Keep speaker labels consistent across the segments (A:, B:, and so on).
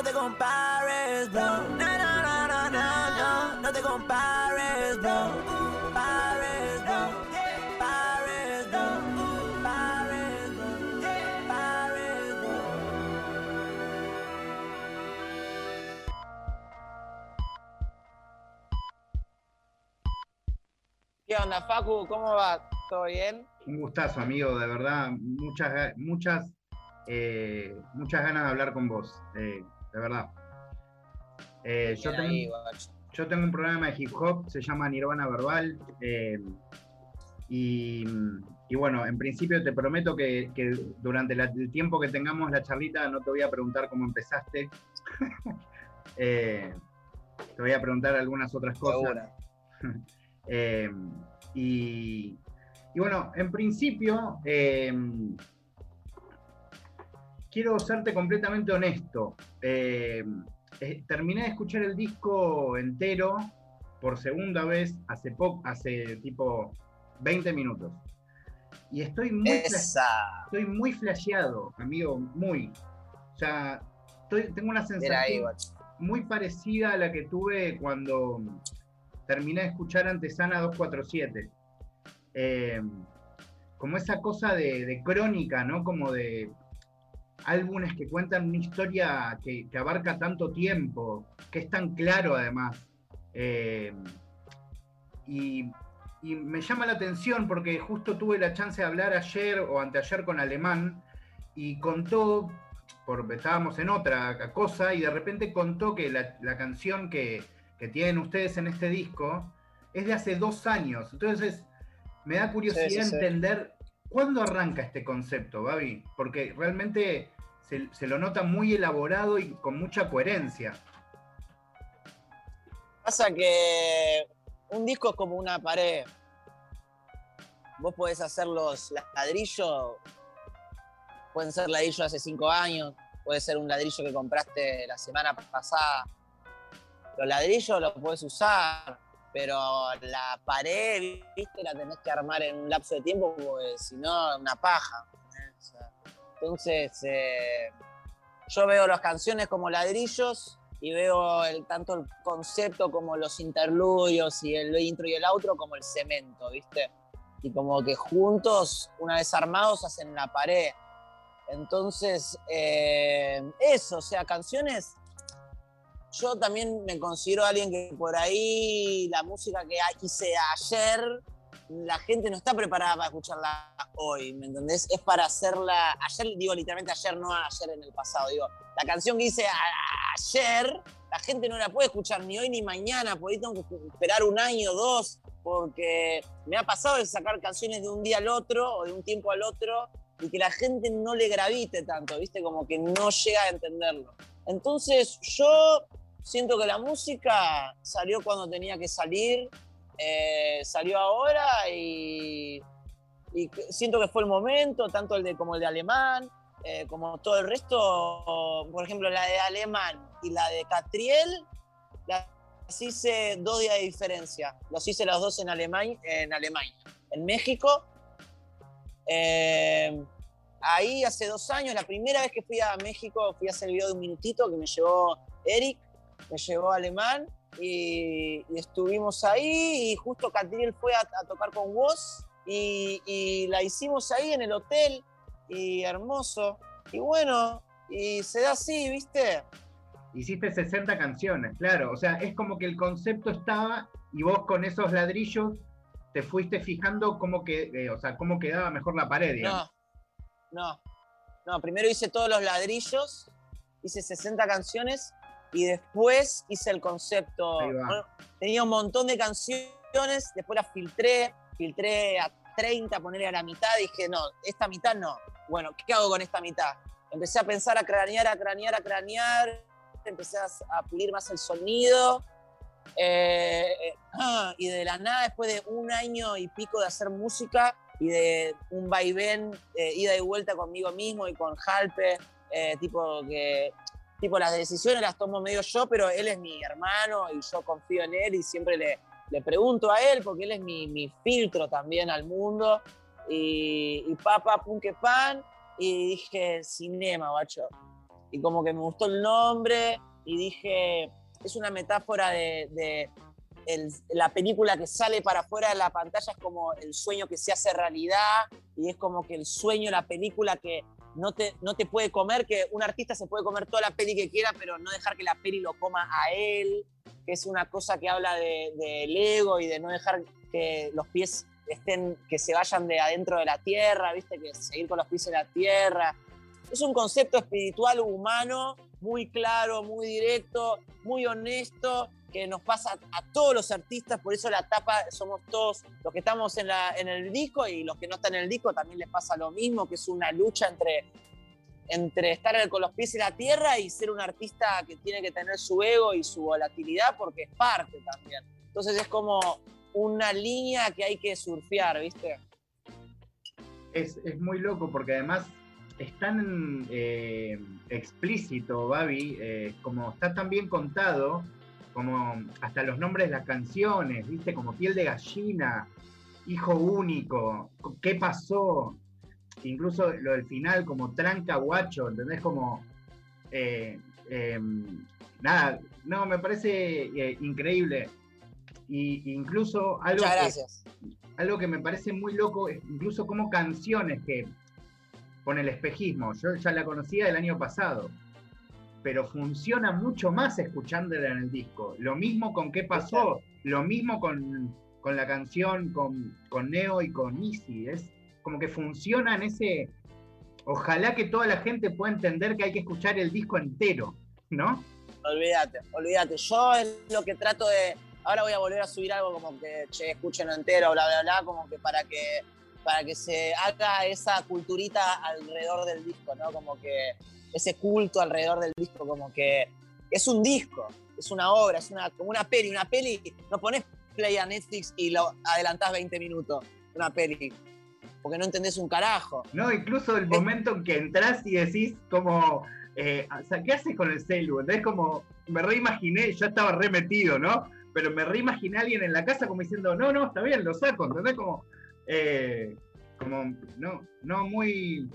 A: no te compares, bro. No, no, no, no, no, no, no te compares, bro. Pares, bro. Pares, bro. Pares, bro. Pares, bro.
B: ¿Qué onda, Facu? ¿Cómo va? ¿Todo bien?
C: Un gustazo, amigo, de verdad. Muchas, muchas, eh, muchas ganas de hablar con vos, eh, de verdad. Eh, yo, tengo,
B: ahí, guacho.
C: yo tengo un programa de hip hop, se llama Nirvana Verbal. eh, y, y bueno, en principio te prometo que, que durante la- el tiempo que tengamos la charlita no te voy a preguntar cómo empezaste. Eh, te voy a preguntar algunas otras cosas. y, y bueno, en principio, eh, quiero serte completamente honesto. Eh, eh, terminé de escuchar el disco entero por segunda vez hace poco, hace tipo 20 minutos. Y estoy muy,
B: Esa.
C: estoy muy flasheado, amigo, muy. O sea, estoy- tengo una sensación muy parecida a la que tuve cuando terminé de escuchar Antesana 247. Eh, como esa cosa de, de crónica, ¿no? Como de álbumes que cuentan una historia que, que abarca tanto tiempo, que es tan claro además. Eh, y, y me llama la atención porque justo tuve la chance de hablar ayer o anteayer con Alemán y contó, porque estábamos en otra cosa, y de repente contó que la, la canción que, que tienen ustedes en este disco es de hace dos años. Entonces, me da curiosidad
B: Sí, sí, sí.
C: entender cuándo arranca este concepto, Gaby, porque realmente se, lo nota muy elaborado y con mucha coherencia.
B: Pasa que un disco es como una pared. Vos podés hacer los ladrillos, pueden ser ladrillos hace cinco años, puede ser un ladrillo que compraste la semana pasada. Los ladrillos los puedes usar, pero la pared, viste, la tenés que armar en un lapso de tiempo, porque si no, una paja. entonces, eh, yo veo las canciones como ladrillos y veo el, tanto el concepto como los interludios y el intro y el outro como el cemento, ¿viste? Y como que juntos, una vez armados, hacen la pared. Entonces, eh, eso, o sea, canciones. Yo también me considero alguien que por ahí la música que hice ayer, la gente no está preparada para escucharla hoy, ¿me entendés? Es para hacerla, ayer, digo literalmente ayer, no ayer en el pasado, digo, la canción que hice ayer, la gente no la puede escuchar ni hoy ni mañana, por esperar un año o dos, porque me ha pasado de sacar canciones de un día al otro o de un tiempo al otro y que la gente no le gravite tanto, ¿viste? Como que no llega a entenderlo. Entonces yo siento que la música salió cuando tenía que salir, eh, salió ahora y, siento que fue el momento, tanto el de como el de Alemán, eh, como todo el resto, por ejemplo, la de Alemán y la de Catriel, las hice dos días de diferencia. Los hice los dos en Alemania. En, Alemania. en México. Eh, ahí hace dos años, la primera vez que fui a México, fui a hacer el video de un minutito que me llevó Eric, me llevó Alemán y, y estuvimos ahí y justo Catriel fue a, a tocar con vos y, y la hicimos ahí en el hotel y hermoso. Y bueno, y se da así, ¿viste?
C: Hiciste 60 canciones, claro. O sea, es como que el concepto estaba y vos con esos ladrillos te fuiste fijando cómo, que, eh, o sea, cómo quedaba mejor la pared, digamos.
B: No, no. No, primero hice todos los ladrillos, hice 60 canciones y después hice el concepto. Bueno, tenía un montón de canciones, después las filtré, filtré a 30, ponerle a la mitad, dije, no, esta mitad no. Bueno, ¿qué hago con esta mitad? Empecé a pensar, a cranear, a cranear, a cranear, empecé a, pulir más el sonido. eh, eh, ah, y de la nada, después de un año y pico de hacer música y de un vaivén, eh, ida y vuelta conmigo mismo y con Halpe, tipo que tipo las decisiones las tomo medio yo, pero él es mi hermano y yo confío en él y siempre le, le pregunto a él porque él es mi, mi filtro también al mundo. Y, y pa, pa, pum, que pan. Y dije, cinema, guacho. y como que me gustó el nombre y dije, es una metáfora de, de el- la película que sale para afuera de la pantalla es como el sueño que se hace realidad y es como que el sueño, la película que no te, no te puede comer, que un artista se puede comer toda la peli que quiera, pero no dejar que la peli lo coma a él, que es una cosa que habla de- del ego y de no dejar que los pies estén, que se vayan de adentro de la tierra, viste, que seguir con los pies en la tierra. Es un concepto espiritual humano muy claro, muy directo, muy honesto, que nos pasa a todos los artistas, por eso la tapa somos todos los que estamos en, el disco y los que no están en el disco también les pasa lo mismo, que es una lucha entre, entre estar con los pies en la tierra y ser un artista que tiene que tener su ego y su volatilidad porque es parte también. Entonces es como una línea que hay que surfear, ¿viste?
C: Es, es muy loco porque además es tan eh, explícito, Babi, eh, como está tan bien contado, como hasta los nombres de las canciones, ¿viste? Como piel de gallina, hijo único, ¿qué pasó? Incluso lo del final, como tranca guacho, ¿entendés? Como. eh, eh, nada, no, me parece eh, increíble. Y incluso algo que- algo que me parece muy loco es incluso como canciones que con el espejismo, yo ya la conocía el año pasado, pero funciona mucho más escuchándola en el disco. Lo mismo con qué pasó, lo mismo con, con la canción con, con Neo y con Easy, es como que funciona en ese... Ojalá que toda la gente pueda entender que hay que escuchar el disco entero, ¿no?
B: Olvídate, olvídate. Yo es lo que trato de. Ahora voy a volver a subir algo como que, che, escúchenlo entero, bla, bla, bla, como que para que para que se haga esa culturita alrededor del disco, ¿no? Como que ese culto alrededor del disco, como que es un disco, es una obra, es una, como una peli. Una peli, no pones play a Netflix y lo adelantás 20 minutos, una peli, porque no entendés un carajo.
C: No, incluso el momento en que entras y decís como, eh, o sea, ¿qué haces con el celu? Es como, me reimaginé, ya estaba remetido, ¿no? Pero me reimaginé a alguien en la casa como diciendo, no, no, está bien, lo saco, ¿entendés? Como, eh, como, no, no muy,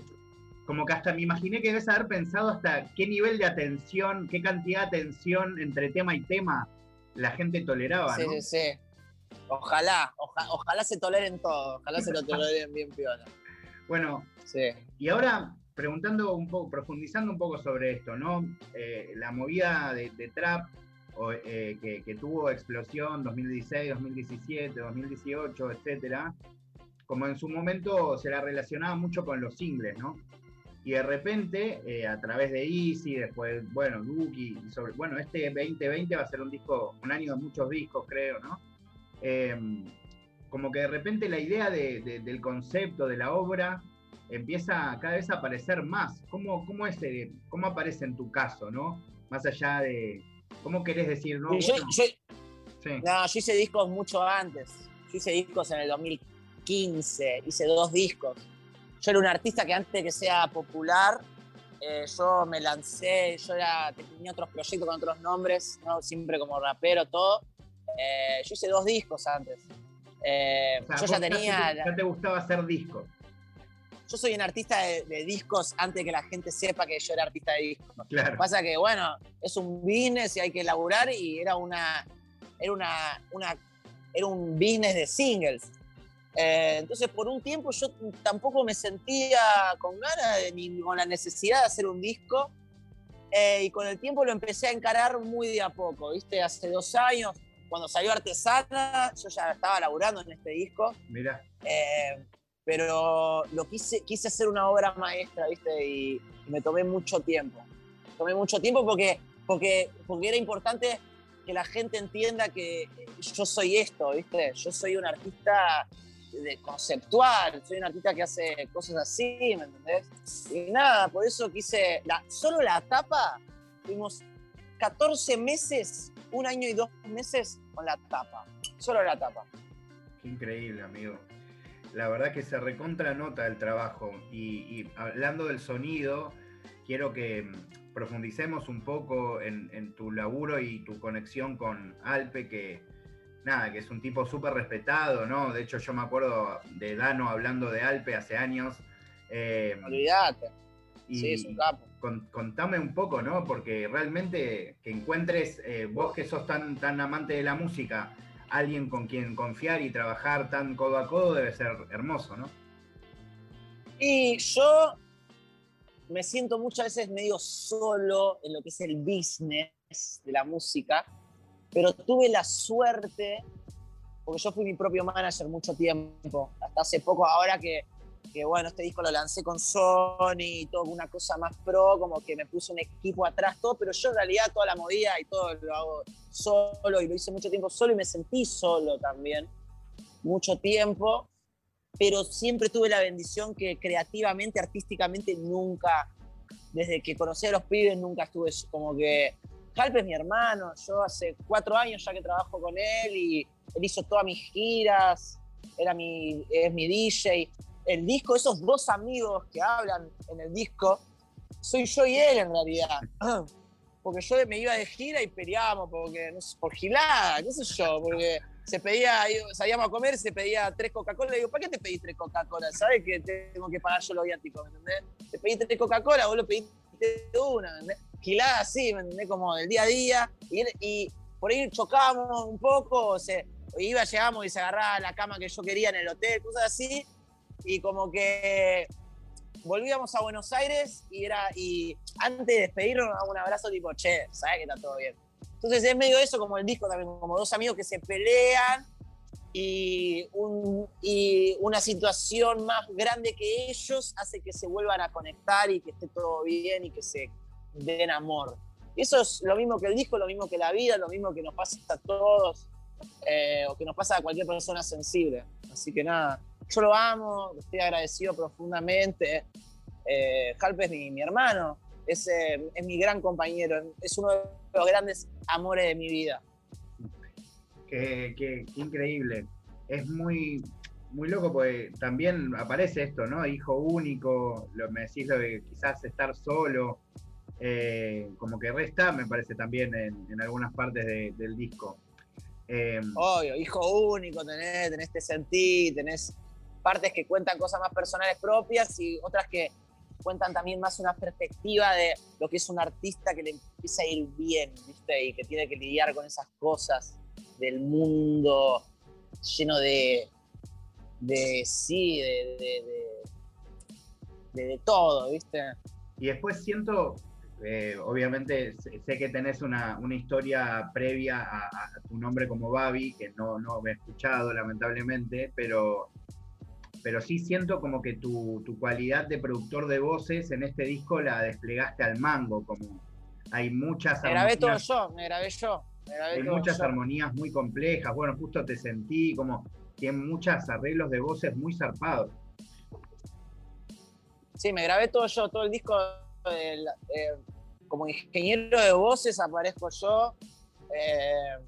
C: como que hasta me imaginé que debes haber pensado hasta qué nivel de atención, qué cantidad de atención entre tema y tema la gente toleraba,
B: Sí,
C: ¿no?
B: sí, sí. Ojalá, oja- ojalá se toleren todo, ojalá se lo toleren bien piola.
C: Bueno,
B: Sí.
C: Y ahora, preguntando un poco, profundizando un poco sobre esto, ¿no? Eh, la movida de, de trap o, eh, que, que tuvo explosión 2016, 2017, 2018, etcétera, como en su momento se la relacionaba mucho con los singles, ¿no? Y de repente, eh, a través de Easy, después, bueno, Duki, y sobre, bueno, este 2020 va a ser un disco, un año de muchos discos, creo, ¿no? Eh, como que de repente la idea de- de- del concepto, de la obra, empieza cada vez a aparecer más. ¿Cómo, cómo, es, eh, ¿Cómo aparece en tu caso, no? Más allá de. ¿Cómo querés decir, no?
B: Y yo,
C: Bueno,
B: yo-
C: sí.
B: no, yo hice discos mucho antes. Yo hice discos en el 2015, hice dos discos. Yo era un artista que antes de que sea popular, eh, yo me lancé, yo era, tenía otros proyectos con otros nombres, ¿no? siempre como rapero, todo. Eh, yo hice dos discos antes. Eh,
C: O sea,
B: yo ya tenía...
C: te, ya te gustaba hacer discos.
B: Yo soy un artista de, de discos antes de que la gente sepa que yo era artista de discos.
C: Claro.
B: Pasa que, bueno, es un business y hay que laburar y era una. Era una. una era un business de singles. Eh, entonces, por un tiempo yo tampoco me sentía con ganas de- ni con la necesidad de hacer un disco. Eh, y con el tiempo lo empecé a encarar muy de a poco, ¿viste? Hace dos años, cuando salió Artesana, yo ya estaba laburando en este disco.
C: Mirá.
B: Eh, pero lo quise, quise hacer una obra maestra, ¿viste? Y, y me tomé mucho tiempo. Tomé mucho tiempo porque, porque, porque era importante que la gente entienda que yo soy esto, ¿viste? Yo soy un artista de conceptual, soy un artista que hace cosas así, ¿me entendés? Y nada, por eso quise, solo la tapa, tuvimos 14 meses, un año y dos meses con la tapa, solo la tapa.
C: Qué increíble, amigo. La verdad que se recontra nota el trabajo. Y, y hablando del sonido, quiero que mm, profundicemos un poco en, en tu laburo y tu conexión con Alpe, que nada, que es un tipo súper respetado, ¿no? De hecho, yo me acuerdo de Dano hablando de Alpe hace años. Eh,
B: Olvídate.
C: Y
B: Sí, es un capo.
C: con- contame un poco, ¿no? Porque realmente que encuentres, eh, vos que sos tan, tan amante de la música, alguien con quien confiar y trabajar tan codo a codo debe ser hermoso, ¿no?
B: Y yo me siento muchas veces medio solo en lo que es el business de la música, pero tuve la suerte, porque yo fui mi propio manager mucho tiempo, hasta hace poco, ahora que, que, bueno, este disco lo lancé con Sony y todo, una cosa más pro, como que me puse un equipo atrás, todo, pero yo en realidad toda la movida y todo lo hago solo y lo hice mucho tiempo solo y me sentí solo también, mucho tiempo pero siempre tuve la bendición que creativamente, artísticamente, nunca, desde que conocí a los pibes, nunca estuve como que. Halpe es mi hermano, yo hace cuatro años ya que trabajo con él y él hizo todas mis giras, era mi, es mi DJ. El disco, esos dos amigos que hablan en el disco, soy yo y él en realidad. Porque yo me iba de gira y peleábamos, porque, no sé, por gilada, qué sé yo, porque se pedía, salíamos a comer, se pedía tres Coca-Cola. Le digo, ¿para qué te pedís tres Coca-Cola? ¿Sabes que tengo que pagar yo los viáticos? ¿Me entendés? Te pedí tres Coca-Cola, vos lo pediste una, ¿me entendés? Gilada así, ¿me entendés? Como del día a día. Y, y por ahí chocábamos un poco, o sea, iba, llegamos y se agarraba la cama que yo quería en el hotel, cosas así. Y como que volvíamos a Buenos Aires y era y antes de despedirnos un abrazo tipo, che, sabes que está todo bien. Entonces es medio eso como el disco también, como dos amigos que se pelean y, un, y una situación más grande que ellos hace que se vuelvan a conectar y que esté todo bien y que se den amor. Eso es lo mismo que el disco, lo mismo que la vida, lo mismo que nos pasa a todos eh, o que nos pasa a cualquier persona sensible. Así que nada, yo lo amo, estoy agradecido profundamente. Eh, es mi, mi hermano, es, eh, es, mi gran compañero, es uno de los grandes amores de mi vida.
C: Qué increíble. Es muy, muy loco porque también aparece esto, ¿no? Hijo único, lo, me decís lo de quizás estar solo, eh, como que resta, me parece también en, algunas partes de, del disco.
B: Eh, Obvio, hijo único tenés, tenés este sentir, tenés partes que cuentan cosas más personales propias y otras que cuentan también más una perspectiva de lo que es un artista que le empieza a ir bien, ¿viste? Y que tiene que lidiar con esas cosas del mundo lleno de, de sí, de, de, de, de todo, ¿viste?
C: Y después siento, eh, obviamente sé que tenés una, una historia previa a, a, tu nombre como Babi, que no, no me he escuchado lamentablemente, pero pero sí siento como que tu, tu, cualidad de productor de voces en este disco la desplegaste al mango, como hay muchas
B: me grabé todo yo, me grabé yo.
C: Hay muchas armonías muy complejas, bueno, justo te sentí como tiene muchos arreglos de voces muy zarpados.
B: Sí, me grabé todo yo, todo el disco, eh, como ingeniero de voces aparezco yo. Eh,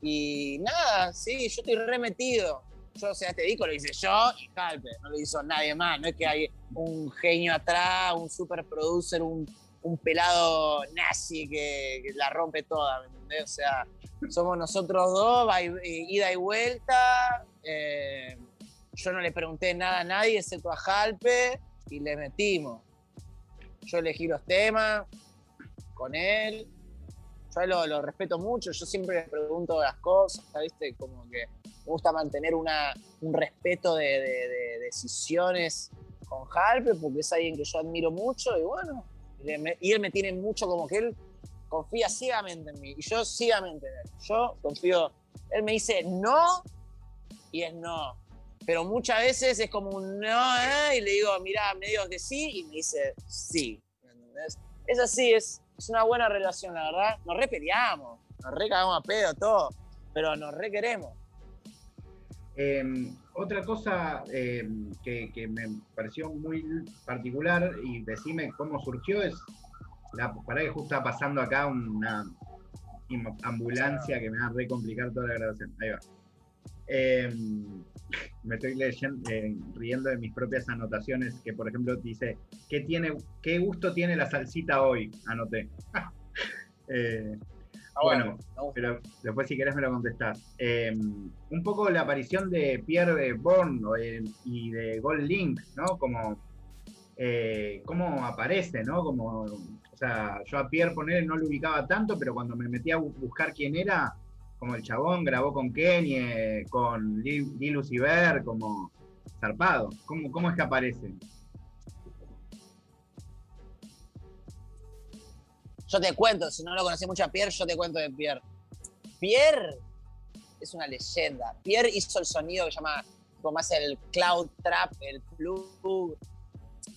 B: y nada, sí, yo estoy remetido yo, o sea, este disco lo hice yo y Halpe, no lo hizo nadie más. No es que hay un genio atrás, un super producer, un, un pelado nazi que, la rompe toda, ¿me entendés? O sea, somos nosotros dos, va, ida y vuelta. Eh, yo no le pregunté nada a nadie, excepto a Halpe, y le metimos. Yo elegí los temas con él. Yo lo, respeto mucho, yo siempre le pregunto las cosas, ¿viste? Como que me gusta mantener una, un respeto de, de, de, decisiones con Halpe, porque es alguien que yo admiro mucho y bueno, y, él me tiene mucho como que él confía ciegamente en mí y yo ciegamente en él. Yo confío, él me dice no y es no, pero muchas veces es como un no ¿eh? y le digo, mira, me digo que sí y me dice sí. Es así, es, es una buena relación, la verdad. Nos re peleamos, nos re cagamos a pedo, todo, pero nos re queremos.
C: Eh, otra cosa eh, que, me pareció muy particular y decime cómo surgió es, la, para que justo está pasando acá una ambulancia que me va a re complicar toda la grabación. Ahí va. Eh, me estoy leyendo, riendo de mis propias anotaciones que por ejemplo dice, ¿qué, tiene, qué gusto tiene la salsita hoy? Anoté. Ah, bueno, pero después si querés me lo contestás. Eh, un poco la aparición de Pierre Bourne eh, y de Gold Link, ¿no? Como eh, cómo aparece, ¿no? Como, o sea, yo a Pierre poner no lo ubicaba tanto, pero cuando me metí a bu- buscar quién era, como el chabón grabó con Kenny, eh, con Lil Vert, como zarpado. ¿Cómo, ¿Cómo es que aparece?
B: Yo te cuento, si no lo conocí mucho a Pierre, yo te cuento de Pierre. Pierre es una leyenda. Pierre hizo el sonido que se llama, como hace el cloud trap, el plug.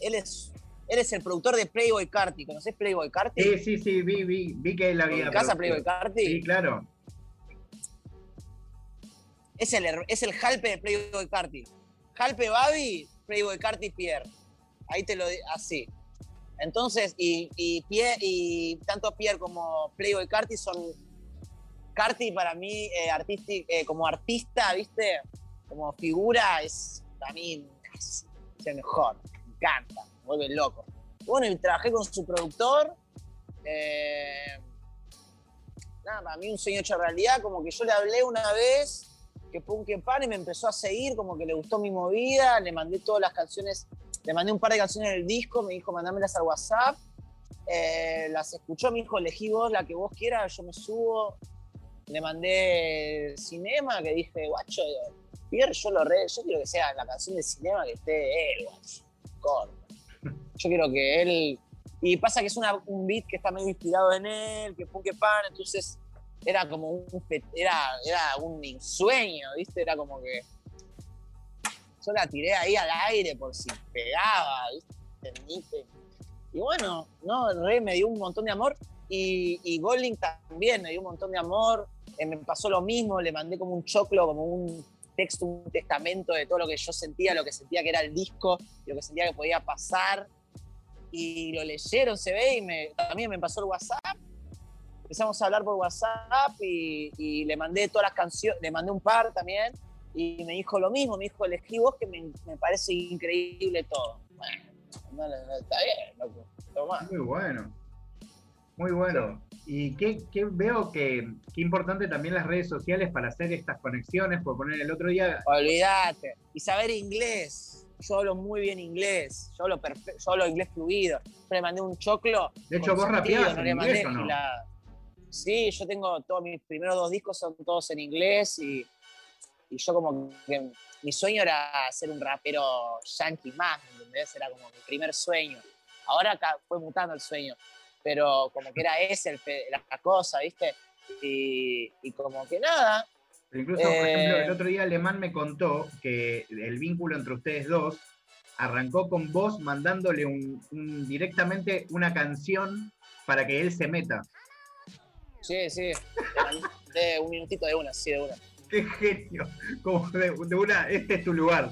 B: Él es, él es el productor de Playboy Carti. ¿Conocés Playboy Carti?
C: Sí, sí, sí, vi, vi, vi que él había.
B: ¿En casa. Playboy Carti?
C: Sí, claro.
B: Es el, es el Jalpe de Playboy Carti. Jalpe Babi, Playboy Carti Pierre. Ahí te lo así. Entonces, y, y, y tanto Pierre como Playboy Carti son. Carti para mí, eh, eh, como artista, ¿viste? Como figura, es para mí es el mejor. Me encanta, me vuelve loco. Bueno, y trabajé con su productor. eh, nada, para mí un sueño hecho realidad, como que yo le hablé una vez que que pan y me empezó a seguir, como que le gustó mi movida, le mandé todas las canciones, le mandé un par de canciones del disco, me dijo mandámelas al WhatsApp, eh, las escuchó, me dijo elegí vos la que vos quieras, yo me subo, le mandé Cinema, que dije, guacho, Pierre, yo lo re, yo quiero que sea la canción de Cinema que esté él, guacho, corta. Yo quiero que él, y pasa que es una- un beat que está medio inspirado en él, que pum que pan, entonces era como un era, era un sueño, ¿viste? Era como que yo la tiré ahí al aire por si pegaba, ¿viste? Y bueno, no, re me dio un montón de amor. Y, y Golding también me dio un montón de amor, eh, me pasó lo mismo, le mandé como un choclo, como un texto, un testamento de todo lo que yo sentía, lo que sentía que era el disco, lo que sentía que podía pasar. Y lo leyeron, se ve, y me, también me pasó el WhatsApp. Empezamos a hablar por WhatsApp y, y le mandé todas las canciones, le mandé un par también y me dijo lo mismo, me dijo, elegí vos que me, me parece increíble todo. Bueno, no, no, está bien, loco, tomá.
C: Muy bueno. Muy bueno. Y qué, qué veo que, qué importante también las redes sociales para hacer estas conexiones, por poner el otro día,
B: Olvídate. Y saber inglés. Yo hablo muy bien inglés. Yo hablo, perfe- yo hablo inglés fluido. Yo le mandé un choclo.
C: de hecho vos rapeabas
B: no le mandé
C: inglés o no?
B: gilada. Sí, yo tengo todos mis primeros dos discos son todos en inglés y, y yo como que mi sueño era ser un rapero yankee más, ¿me ¿entendés? Era como mi primer sueño. Ahora acá fue mutando el sueño, pero como que era fe- la cosa, ¿viste? Y, y como que nada,
C: Pero incluso, por
B: Eh,
C: ejemplo, el otro día Alemán me contó que el vínculo entre ustedes dos arrancó con vos mandándole un, un- directamente una canción para que él se meta.
B: sí, sí, de un minutito de una, sí, de una.
C: ¡Qué genio! Como de, de una, este es tu lugar.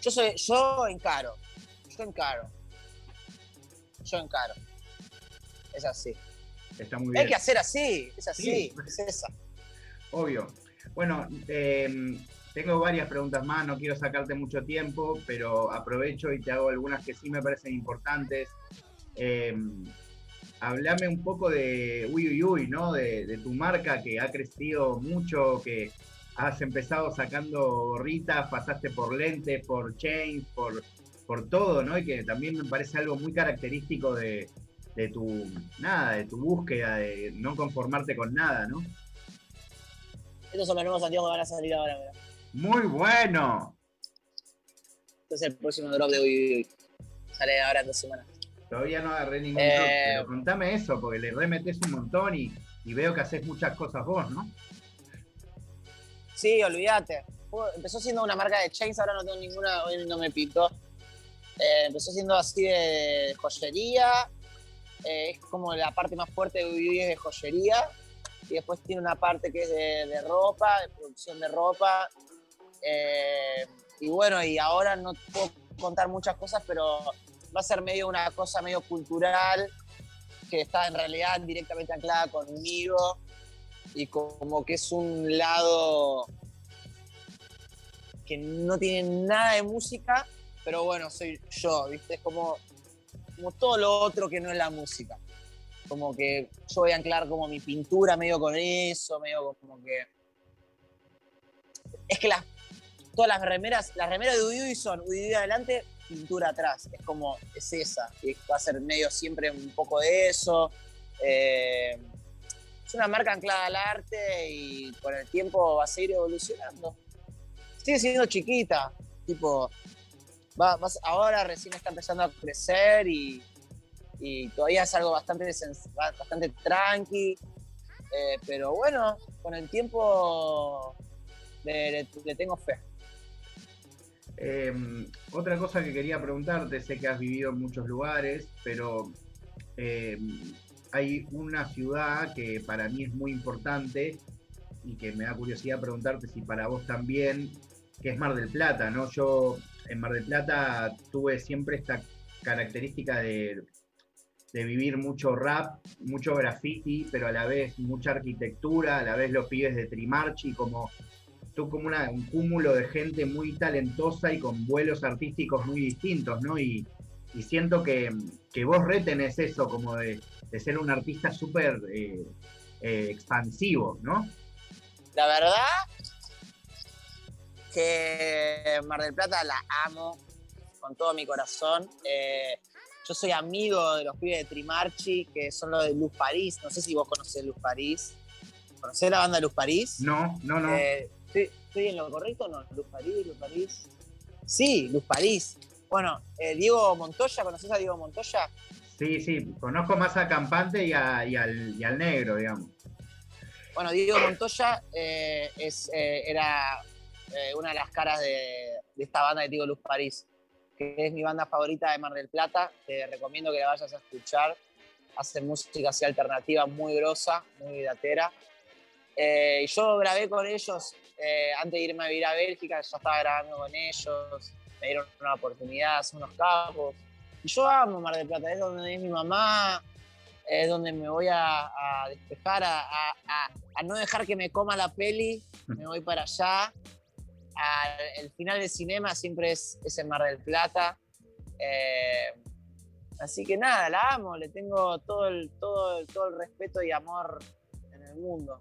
B: Yo soy, yo encaro, yo encaro, yo encaro. Es así.
C: Está muy
B: Hay
C: bien.
B: que hacer así, es así,
C: Sí.
B: es esa.
C: Obvio. Bueno, eh, tengo varias preguntas más, no quiero sacarte mucho tiempo, pero aprovecho y te hago algunas que sí me parecen importantes. Eh, hablame un poco de Uy Uy Uy, ¿no? De, de tu marca que ha crecido mucho, que has empezado sacando gorritas, pasaste por lentes, por chains, por, por todo, ¿no? Y que también me parece algo muy característico de, de tu, nada, de tu búsqueda, de no conformarte con nada, ¿no?
B: Estos son los nuevos anteojos que van a salir ahora, mirá.
C: Muy bueno.
B: Este es el próximo drop de Uy Uy Uy. Sale ahora en dos semanas.
C: Todavía no agarré ningún
B: Eh,
C: pero contame eso, porque le remetes un montón y, y veo que haces muchas cosas vos, ¿no?
B: Sí, olvídate. Empezó siendo una marca de chains, ahora no tengo ninguna, hoy no me pintó. Eh, empezó siendo así de joyería. eh, es como la parte más fuerte de Uy es de joyería. Y después tiene una parte que es de, de ropa, de producción de ropa. Eh, y bueno, y ahora no puedo contar muchas cosas, pero va a ser medio una cosa medio cultural que está en realidad directamente anclada conmigo y como que es un lado que no tiene nada de música, pero bueno, soy yo, ¿viste? Es como, como todo lo otro que no es la música. Como que yo voy a anclar como mi pintura medio con eso, medio como que... Es que las, todas las remeras, las remeras de Uy son Uy adelante, pintura atrás, es como, es esa, y va a ser medio siempre un poco de eso. Eh, es una marca anclada al arte y con el tiempo va a seguir evolucionando. Sigue siendo chiquita, tipo, va, va- ahora recién está empezando a crecer y, y todavía es algo bastante, bastante tranqui, eh, pero bueno, con el tiempo le tengo fe.
C: Eh, otra cosa que quería preguntarte, sé que has vivido en muchos lugares, pero eh, hay una ciudad que para mí es muy importante y que me da curiosidad preguntarte si para vos también, que es Mar del Plata, ¿no? Yo en Mar del Plata tuve siempre esta característica de, de vivir mucho rap, mucho graffiti, pero a la vez mucha arquitectura, a la vez los pibes de Trimarchi, como tú como una- un cúmulo de gente muy talentosa y con vuelos artísticos muy distintos, ¿no? Y, y siento que, que vos retenés eso, como de, de ser un artista súper eh, eh, expansivo, ¿no?
B: La verdad que Mar del Plata la amo con todo mi corazón. Eh, yo soy amigo de los pibes de Trimarchi, que son los de Luz París. No sé si vos conocés Luz París. ¿Conocés la banda Luz París?
C: No, no, no.
B: Eh, ¿estoy, estoy en lo correcto o no? Luz París, Luz París. Sí, Luz París. Bueno, eh, Diego Montoya, ¿conoces a Diego Montoya?
C: Sí, sí, conozco más a Campante y, a- y al, y al negro, digamos.
B: Bueno, Diego Montoya eh, es, eh, era una de las caras de, de esta banda de Diego Luz París, que es mi banda favorita de Mar del Plata. Te recomiendo que la vayas a escuchar. Hacen música así alternativa muy grosa, muy datera. Eh, y yo grabé con ellos eh, antes de irme a vivir a Bélgica, ya estaba grabando con ellos, me dieron una oportunidad, son unos capos. Y yo amo Mar del Plata, es donde es mi mamá, es donde me voy a, a despejar, a, a- a- no dejar que me coma la peli, me voy para allá. Al- el final del cinema siempre es, es en Mar del Plata. Eh, así que nada, la amo, le tengo todo el, todo, el- todo el respeto y amor en el mundo.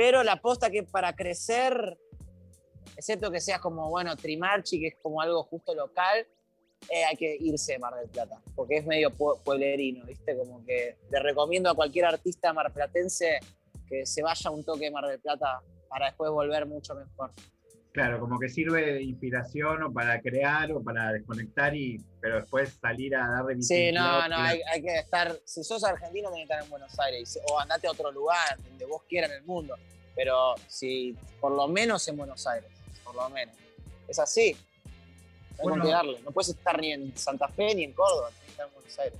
B: Pero la posta que para crecer, excepto que seas como, bueno, Trimarchi, que es como algo justo local, eh, hay que irse de Mar del Plata, porque es medio pue- pueblerino, ¿viste? Como que le recomiendo a cualquier artista marplatense que se vaya un toque de Mar del Plata para después volver mucho mejor.
C: Claro, como que sirve de inspiración o para crear o para desconectar, y, pero después salir a dar de
B: Sí, no, no, hay, hay que estar, si sos argentino tenés que estar en Buenos Aires, o andate a otro lugar, donde vos quieras en el mundo, pero si, por lo menos en Buenos Aires, por lo menos. Es así, no
C: Bueno.
B: qué darle, no puedes estar ni en Santa Fe ni en Córdoba, tenés que estar en Buenos Aires.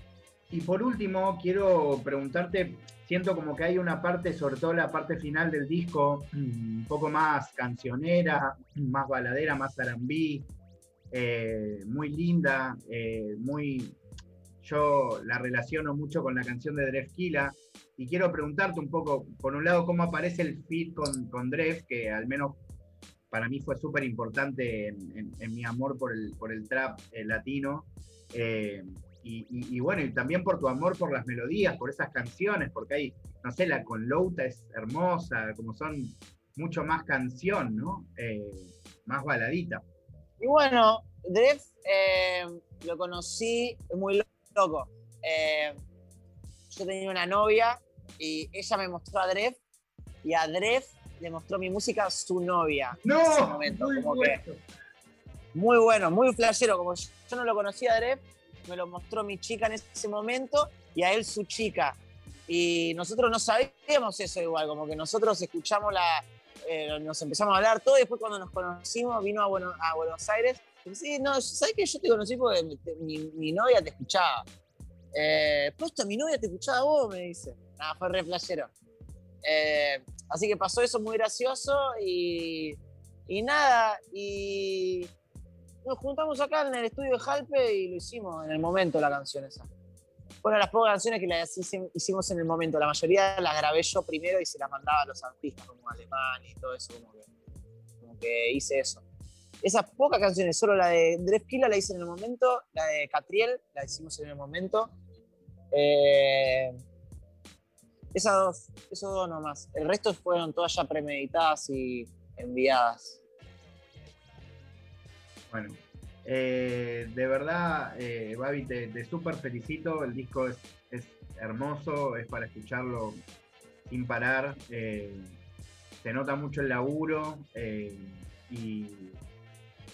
C: Y por último, quiero preguntarte, siento como que hay una parte, sobre todo la parte final del disco, un poco más cancionera, más baladera, más arambí, eh, muy linda, eh, muy... Yo la relaciono mucho con la canción de Drefkila y quiero preguntarte un poco, por un lado, cómo aparece el feat con, con que al menos para mí fue súper importante en, mi amor por el, por el trap eh, latino. Y, y- y bueno, y también por tu amor por las melodías, por esas canciones, porque hay, no sé, la con Louta es hermosa, como son mucho más canción, ¿no? Eh, más baladita.
B: Y bueno, Dref eh, lo conocí muy loco. Eh, yo tenía una novia y ella me mostró a Dref y a Dref le mostró mi música a su novia. en ese momento,
C: muy
B: como que
C: bueno.
B: muy bueno, muy flashero. Como yo, yo no lo conocía a Dref, me lo mostró mi chica en ese momento y a él su chica. Y nosotros no sabíamos eso igual, como que nosotros escuchamos la. eh, nos empezamos a hablar todo y después cuando nos conocimos vino a, Bueno- a Buenos Aires. Y sí, no, ¿sabes que yo te conocí porque mi, novia te escuchaba? Eh, Posta, mi novia te escuchaba vos, me dice. Nada, fue re flashero. Eh, así que pasó eso muy gracioso y, y nada, y nos juntamos acá en el estudio de Jalpe y lo hicimos en el momento la canción esa. Bueno, las pocas canciones que las hicimos en el momento, la mayoría las grabé yo primero y se las mandaba a los artistas como Alemán y todo eso, como que, como que hice eso. Esas pocas canciones, solo la de Drefkila la hice en el momento, la de Catriel la hicimos en el momento. Eh, esas dos, esos dos nomás. El resto fueron todas ya premeditadas y enviadas.
C: Bueno, Eh, de verdad, eh, Babi, te, te súper felicito. El disco es, hermoso, es para escucharlo sin parar. eh, se nota mucho el laburo eh, y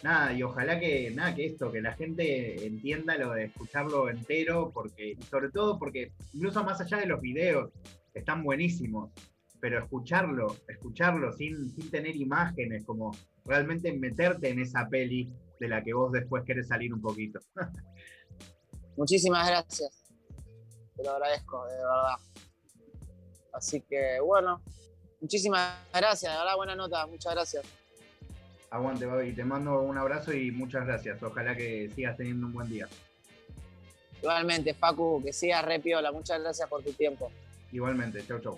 C: nada, y ojalá que nada, que esto, que la gente entienda lo de escucharlo entero, porque, sobre todo porque incluso más allá de los videos, están buenísimos, pero escucharlo, escucharlo sin, sin tener imágenes, como realmente meterte en esa peli de la que vos después querés salir un poquito.
B: Muchísimas gracias. Te lo agradezco, de verdad. Así que bueno, muchísimas gracias, de verdad, buena nota, muchas gracias.
C: Aguante, Babi, te mando un abrazo y muchas gracias. Ojalá que sigas teniendo un buen día.
B: Igualmente, Facu, que sigas re piola, muchas gracias por tu tiempo.
C: Igualmente, chau, chau.